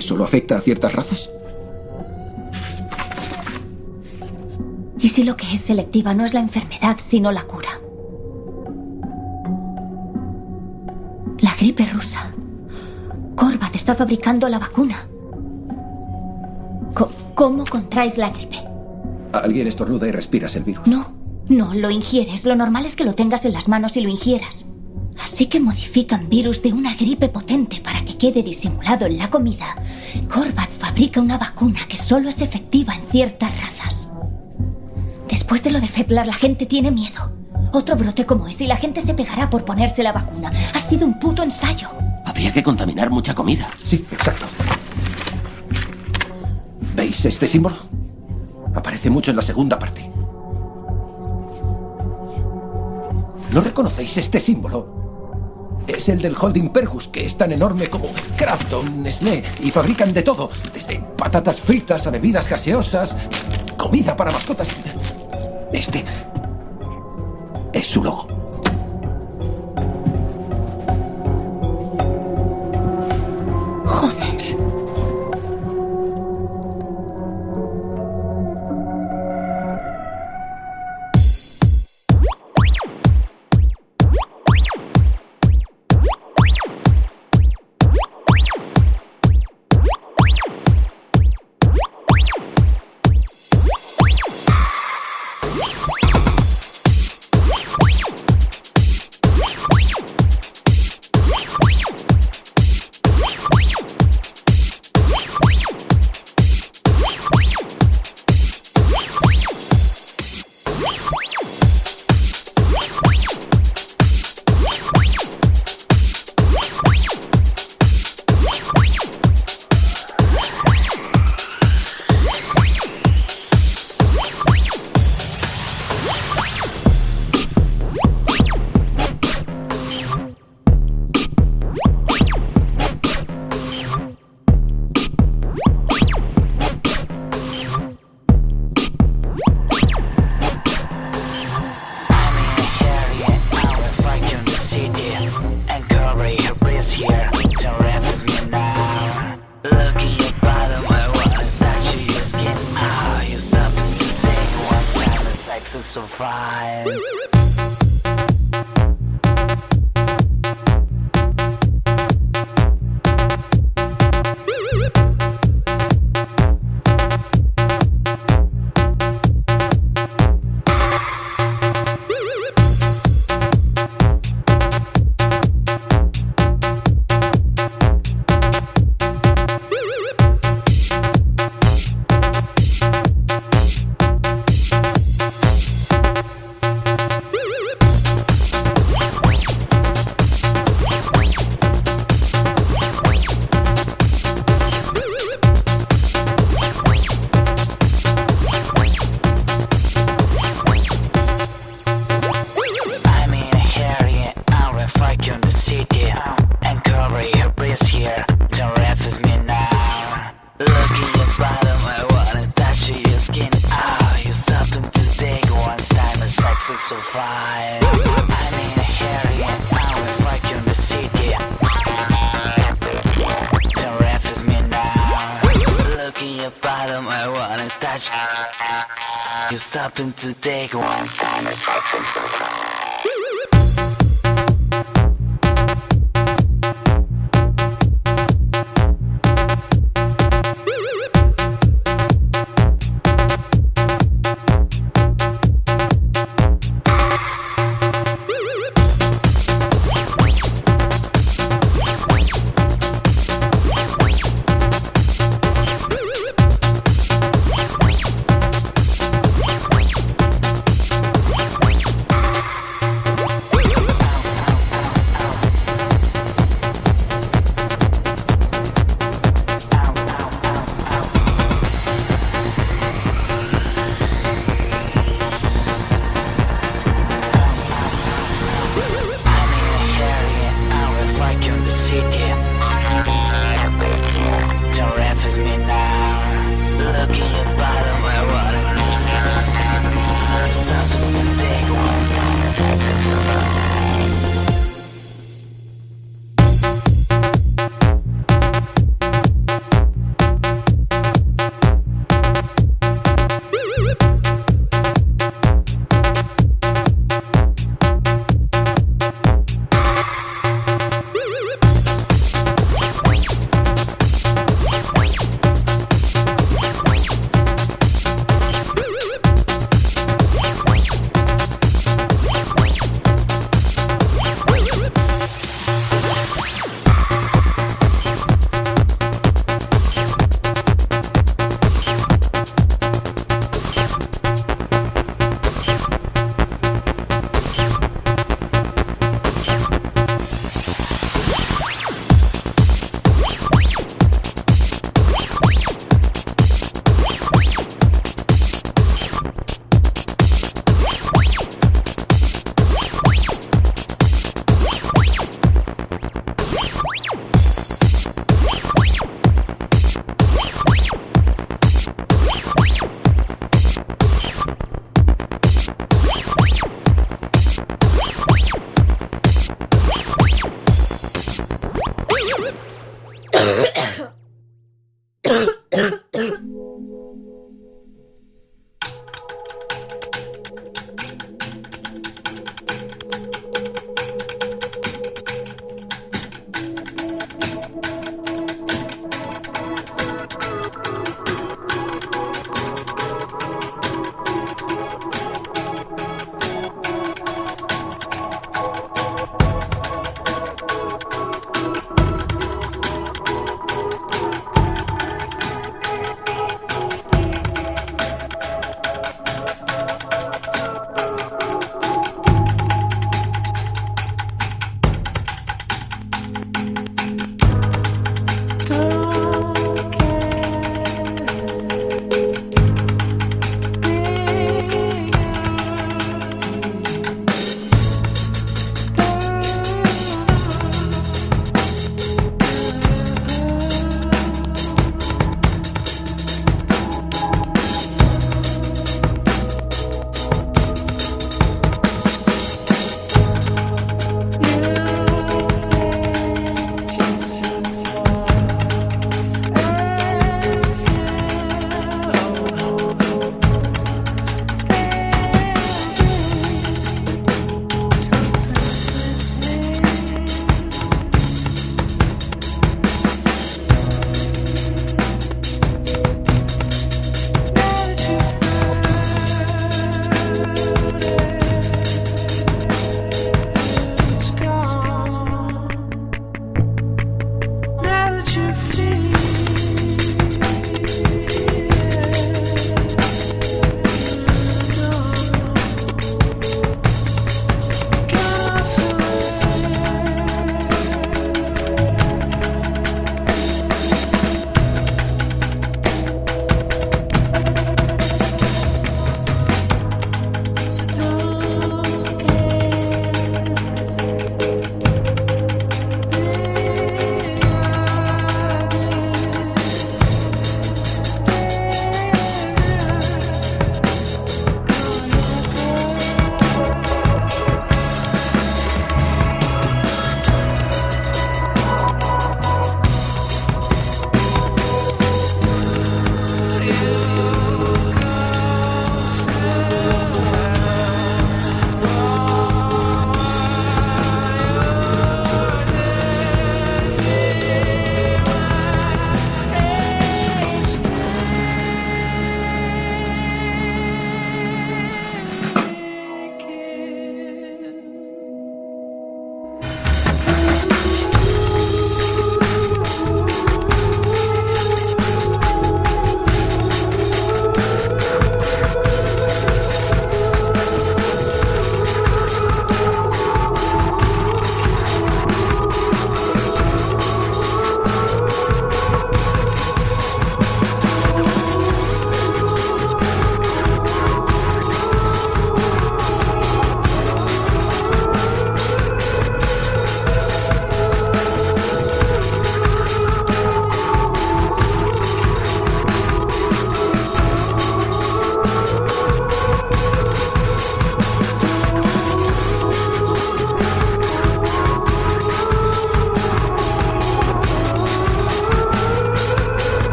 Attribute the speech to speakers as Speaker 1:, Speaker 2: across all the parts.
Speaker 1: Que solo afecta a ciertas razas?
Speaker 2: ¿Y si lo que es selectiva no es la enfermedad, sino la cura? La gripe rusa. Corvat está fabricando la vacuna. Co- ¿Cómo contraes la gripe?
Speaker 1: Alguien estornuda y respiras el virus.
Speaker 2: No, no, lo ingieres. Lo normal es que lo tengas en las manos y lo ingieras. Así que modifican virus de una gripe potente para que quede disimulado en la comida. Fabrica una vacuna que solo es efectiva en ciertas razas. Después de lo de Fetlar, la gente tiene miedo. Otro brote como ese y la gente se pegará por ponerse la vacuna. Ha sido un puto ensayo.
Speaker 3: Habría que contaminar mucha comida.
Speaker 1: Sí, exacto. ¿Veis este símbolo? Aparece mucho en la segunda parte. ¿No reconocéis este símbolo? Es el del Holding Pergus, que es tan enorme como Crafton, Nestlé, y fabrican de todo, desde patatas fritas a bebidas gaseosas, comida para mascotas. Este es su logo.
Speaker 4: to
Speaker 5: survive.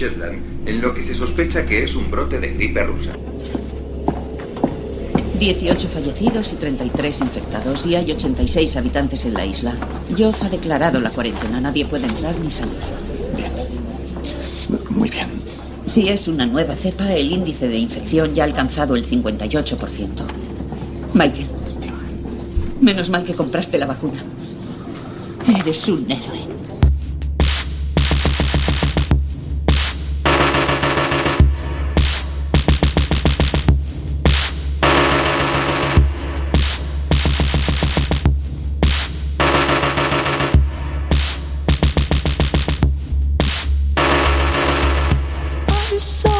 Speaker 5: Shetland, en lo que se sospecha que es un brote de gripe rusa.
Speaker 6: 18 fallecidos y 33 infectados y hay 86 habitantes en la isla. Joff ha declarado la cuarentena. Nadie puede entrar ni salir.
Speaker 7: Muy bien.
Speaker 6: Si es una nueva cepa, el índice de infección ya ha alcanzado el 58%. Michael, menos mal que compraste la vacuna. Eres un héroe.
Speaker 8: so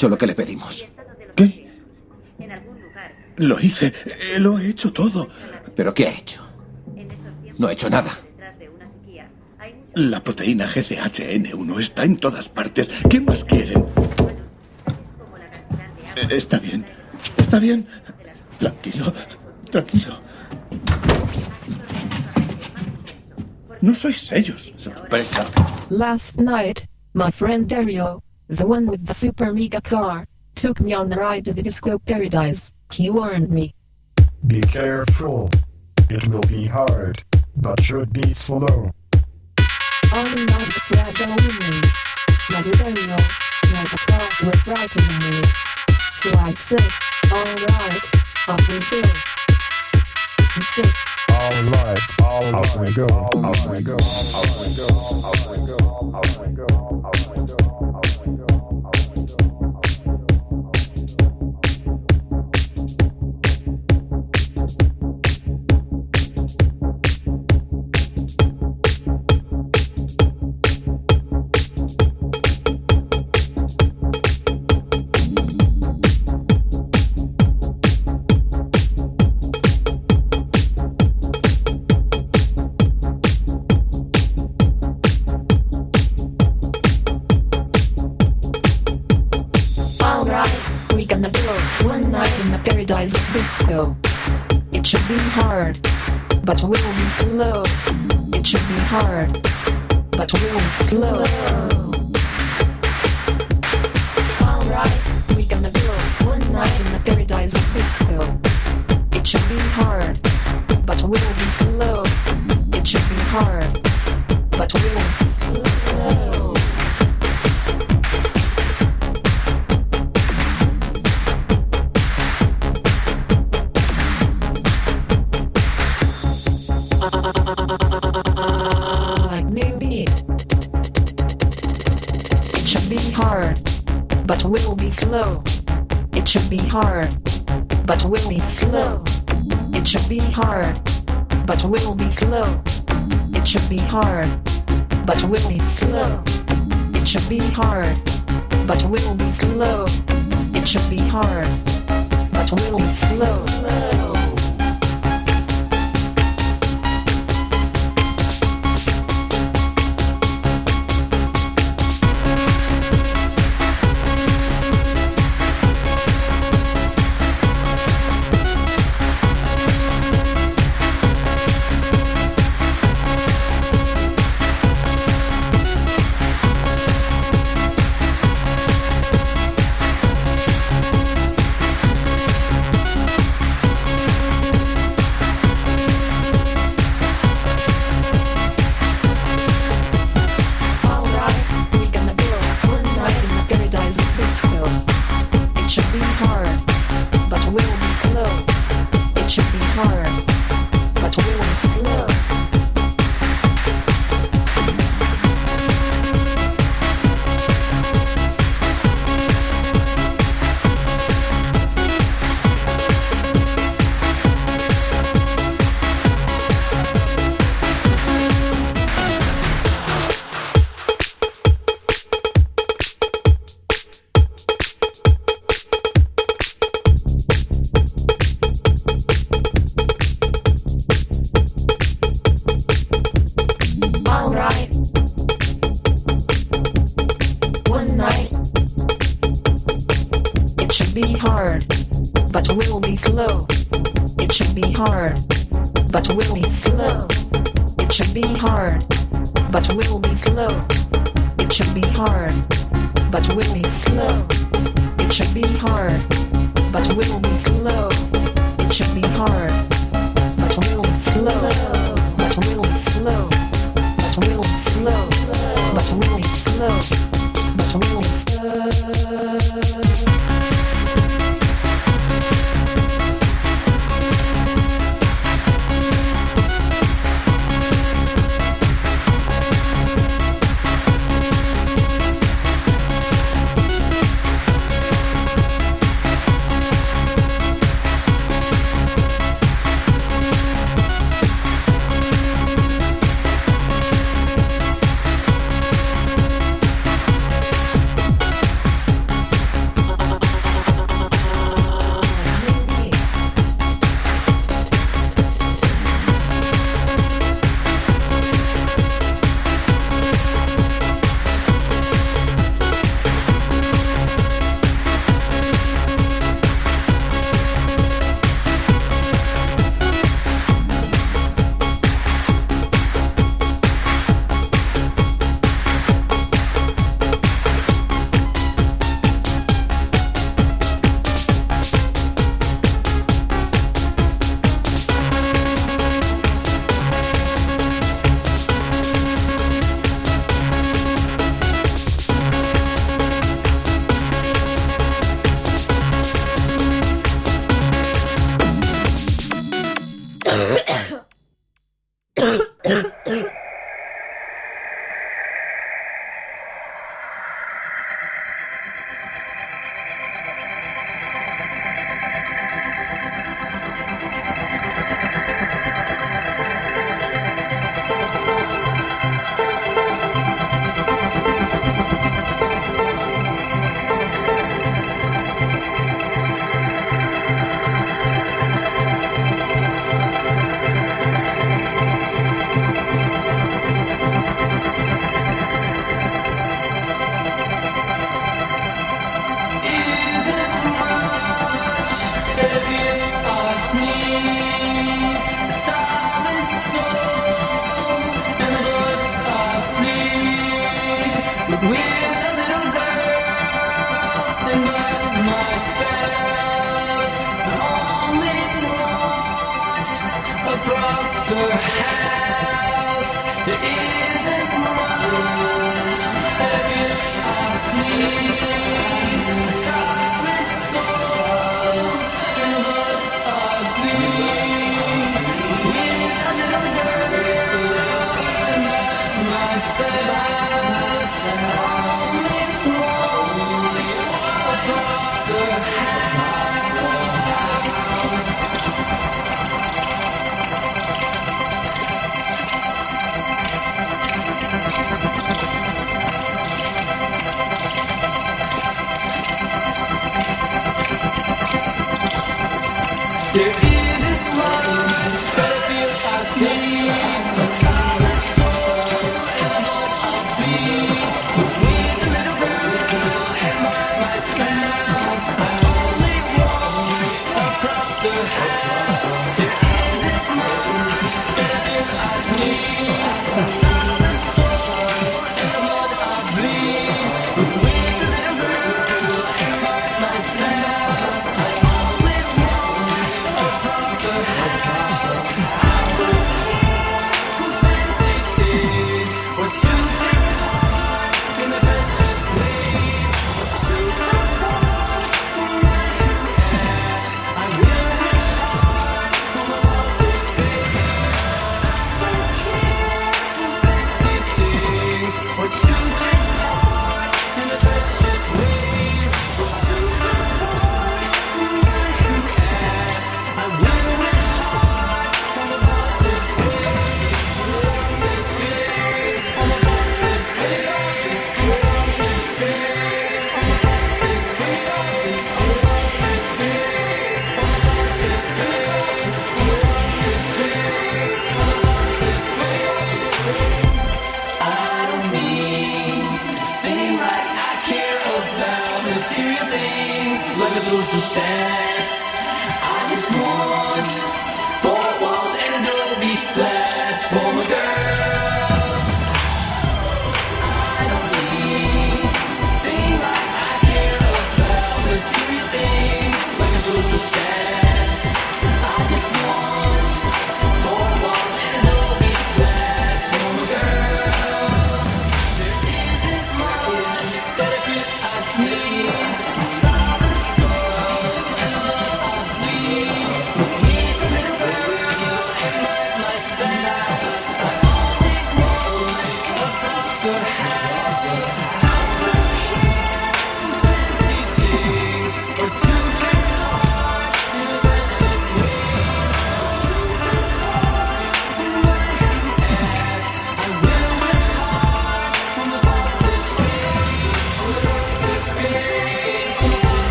Speaker 1: Hecho lo que le pedimos.
Speaker 7: ¿Qué? Lo hice. eh, Lo he hecho todo.
Speaker 1: ¿Pero qué ha hecho? No ha hecho nada.
Speaker 7: La proteína GCHN1 está en todas partes. ¿Qué más quieren? Está bien. Está bien. Tranquilo. Tranquilo. No sois ellos. Sorpresa.
Speaker 9: Last night, my friend Dario, the one with the super mega car, took me on a ride to the disco paradise. He warned me.
Speaker 10: Be careful. It will be hard, but should be slow.
Speaker 9: On a night Fred only. Mother Dario, my car were frightening me. So I said, alright, off we go. He said,
Speaker 10: Alright, alright. Out we go, out we go, out we go, out we go, out we go, out we go, out we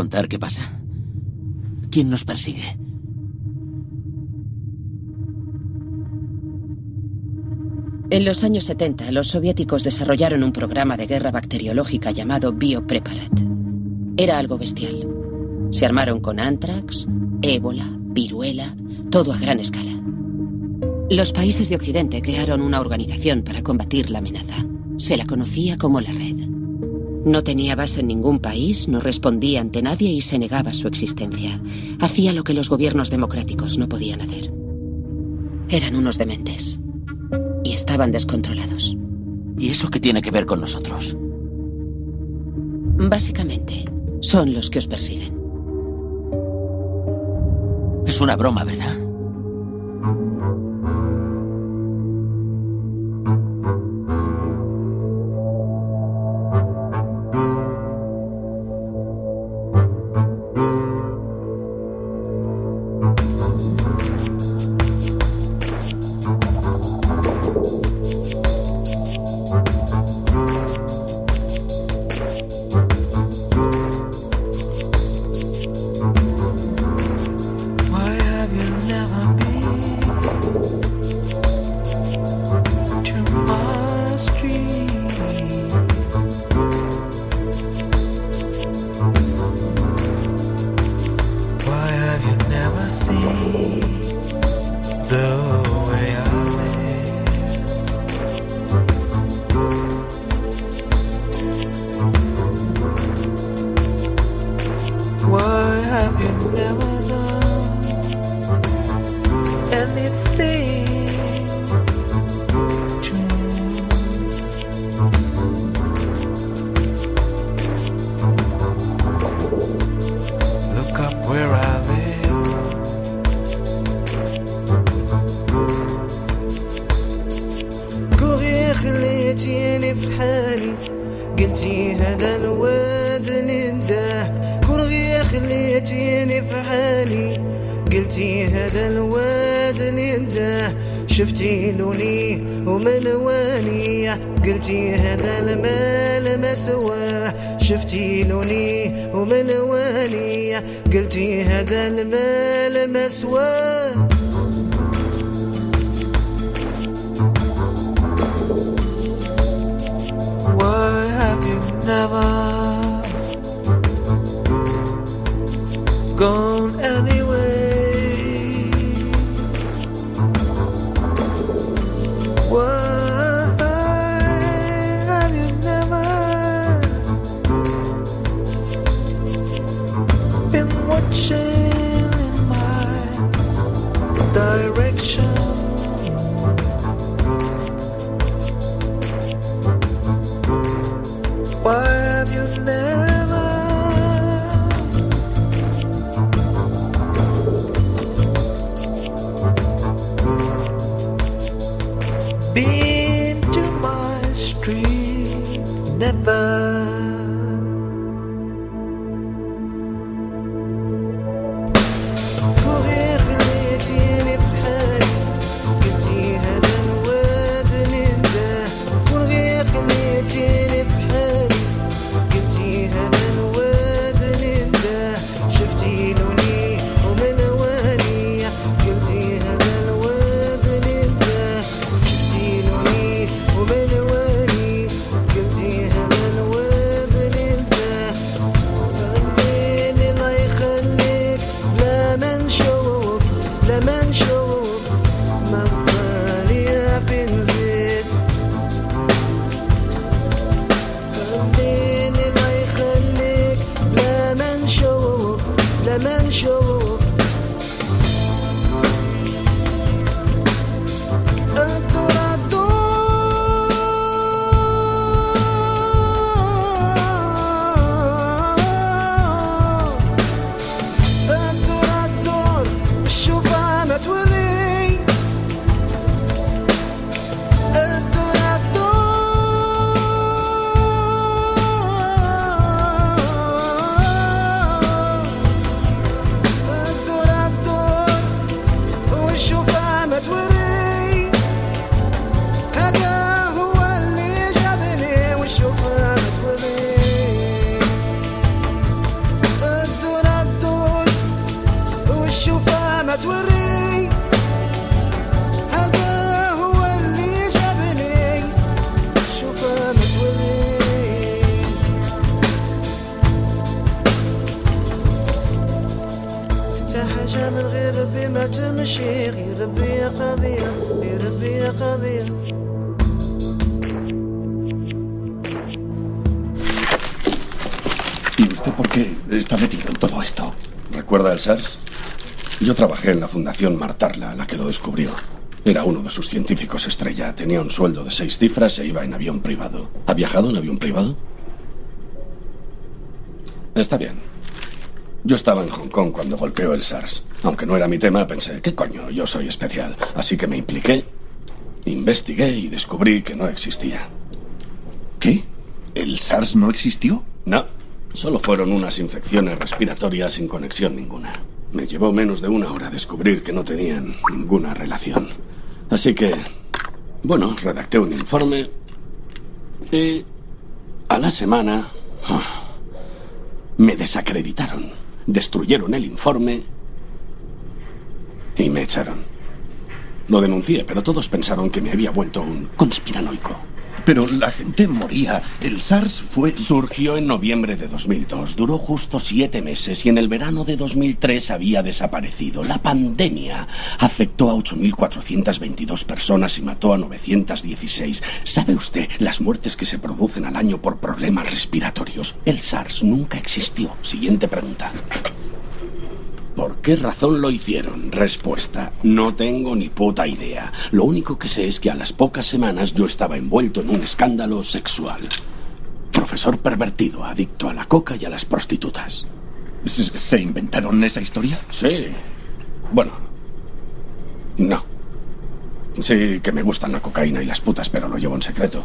Speaker 3: contar qué pasa. ¿Quién nos persigue?
Speaker 11: En los años 70, los soviéticos desarrollaron un programa de guerra bacteriológica llamado Biopreparat. Era algo bestial. Se armaron con antrax, ébola, viruela, todo a gran escala. Los países de Occidente crearon una organización para combatir la amenaza. Se la conocía como la Red. No tenía base en ningún país, no respondía ante nadie y se negaba su existencia. Hacía lo que los gobiernos democráticos no podían hacer. Eran unos dementes. Y estaban descontrolados.
Speaker 3: ¿Y eso qué tiene que ver con nosotros?
Speaker 11: Básicamente, son los que os persiguen.
Speaker 3: Es una broma, ¿verdad?
Speaker 12: خليتيني في حالي قلتي هذا الواد نداه شفتي لوني وملواني. قلتي هذا المال ما سواه شفتي لوني وملواني. قلتي هذا المال ما سواه never gone
Speaker 13: ¿Recuerda el SARS? Yo trabajé en la Fundación Martarla, la que lo descubrió. Era uno de sus científicos estrella. Tenía un sueldo de seis cifras e iba en avión privado. ¿Ha viajado en avión privado? Está bien. Yo estaba en Hong Kong cuando golpeó el SARS. Aunque no era mi tema, pensé, ¿qué coño? Yo soy especial. Así que me impliqué, investigué y descubrí que no existía.
Speaker 7: ¿Qué? ¿El SARS no existió?
Speaker 13: No. Solo fueron unas infecciones respiratorias sin conexión ninguna. Me llevó menos de una hora descubrir que no tenían ninguna relación. Así que, bueno, redacté un informe y a la semana ah, me desacreditaron, destruyeron el informe y me echaron. Lo denuncié, pero todos pensaron que me había vuelto un conspiranoico.
Speaker 7: Pero la gente moría. El SARS fue...
Speaker 13: Surgió en noviembre de 2002, duró justo siete meses y en el verano de 2003 había desaparecido. La pandemia afectó a 8.422 personas y mató a 916. ¿Sabe usted las muertes que se producen al año por problemas respiratorios? El SARS nunca existió. Siguiente pregunta. ¿Por qué razón lo hicieron? Respuesta. No tengo ni puta idea. Lo único que sé es que a las pocas semanas yo estaba envuelto en un escándalo sexual. Profesor pervertido, adicto a la coca y a las prostitutas.
Speaker 7: ¿Se inventaron esa historia?
Speaker 13: Sí. Bueno. No.
Speaker 14: Sí, que me gustan la cocaína y las putas, pero lo llevo en secreto.